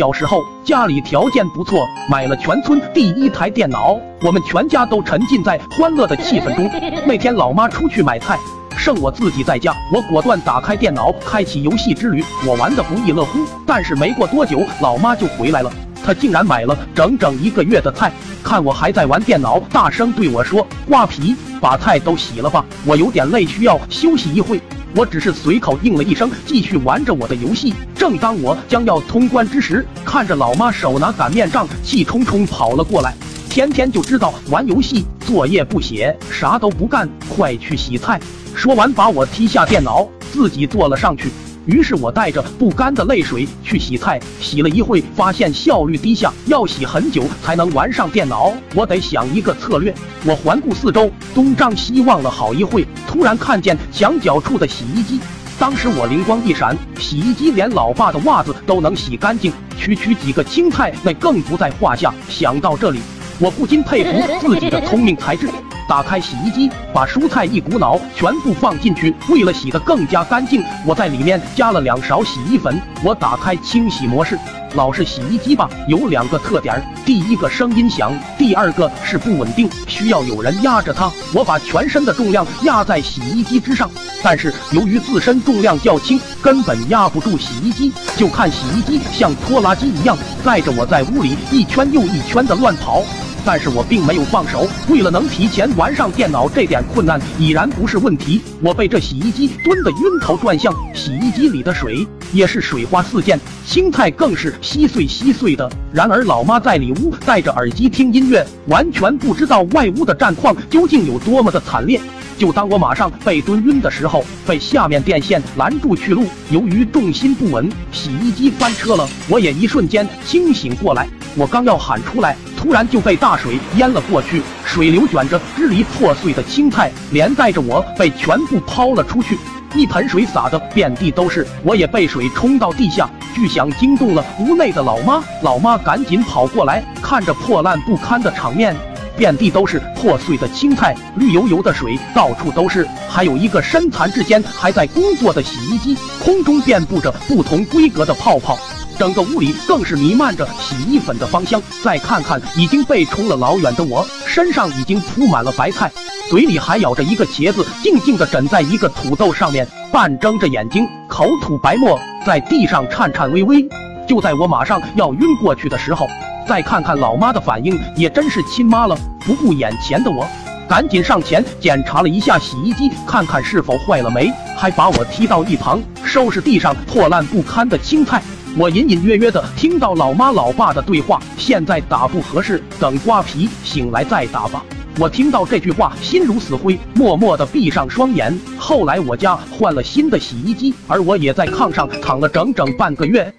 小时候家里条件不错，买了全村第一台电脑，我们全家都沉浸在欢乐的气氛中。那天老妈出去买菜，剩我自己在家，我果断打开电脑，开启游戏之旅，我玩的不亦乐乎。但是没过多久，老妈就回来了，他竟然买了整整一个月的菜，看我还在玩电脑，大声对我说：“瓜皮，把菜都洗了吧，我有点累，需要休息一会。”我只是随口应了一声，继续玩着我的游戏。正当我将要通关之时，看着老妈手拿擀面杖，气冲冲跑了过来。天天就知道玩游戏，作业不写，啥都不干，快去洗菜。说完，把我踢下电脑，自己坐了上去。于是我带着不甘的泪水去洗菜，洗了一会，发现效率低下，要洗很久才能玩上电脑。我得想一个策略。我环顾四周，东张西望了好一会，突然看见墙角处的洗衣机。当时我灵光一闪，洗衣机连老爸的袜子都能洗干净，区区几个青菜那更不在话下。想到这里，我不禁佩服自己的聪明才智。打开洗衣机，把蔬菜一股脑全部放进去。为了洗得更加干净，我在里面加了两勺洗衣粉。我打开清洗模式。老式洗衣机吧，有两个特点：第一个声音响，第二个是不稳定，需要有人压着它。我把全身的重量压在洗衣机之上，但是由于自身重量较轻，根本压不住洗衣机。就看洗衣机像拖拉机一样载着我在屋里一圈又一圈的乱跑。但是我并没有放手，为了能提前玩上电脑，这点困难已然不是问题。我被这洗衣机蹲得晕头转向，洗衣机里的水也是水花四溅，青菜更是稀碎稀碎的。然而老妈在里屋戴着耳机听音乐，完全不知道外屋的战况究竟有多么的惨烈。就当我马上被蹲晕的时候，被下面电线拦住去路。由于重心不稳，洗衣机翻车了。我也一瞬间清醒过来，我刚要喊出来，突然就被大水淹了过去。水流卷着支离破碎的青菜，连带着我被全部抛了出去，一盆水洒得遍地都是。我也被水冲到地下，巨响惊动了屋内的老妈。老妈赶紧跑过来，看着破烂不堪的场面。遍地都是破碎的青菜，绿油油的水到处都是，还有一个身残志坚还在工作的洗衣机，空中遍布着不同规格的泡泡，整个屋里更是弥漫着洗衣粉的芳香。再看看已经被冲了老远的我，身上已经铺满了白菜，嘴里还咬着一个茄子，静静地枕在一个土豆上面，半睁着眼睛，口吐白沫，在地上颤颤巍巍。就在我马上要晕过去的时候。再看看老妈的反应，也真是亲妈了。不顾眼前的我，赶紧上前检查了一下洗衣机，看看是否坏了没，还把我踢到一旁收拾地上破烂不堪的青菜。我隐隐约约的听到老妈老爸的对话：现在打不合适，等瓜皮醒来再打吧。我听到这句话，心如死灰，默默的闭上双眼。后来我家换了新的洗衣机，而我也在炕上躺了整整半个月。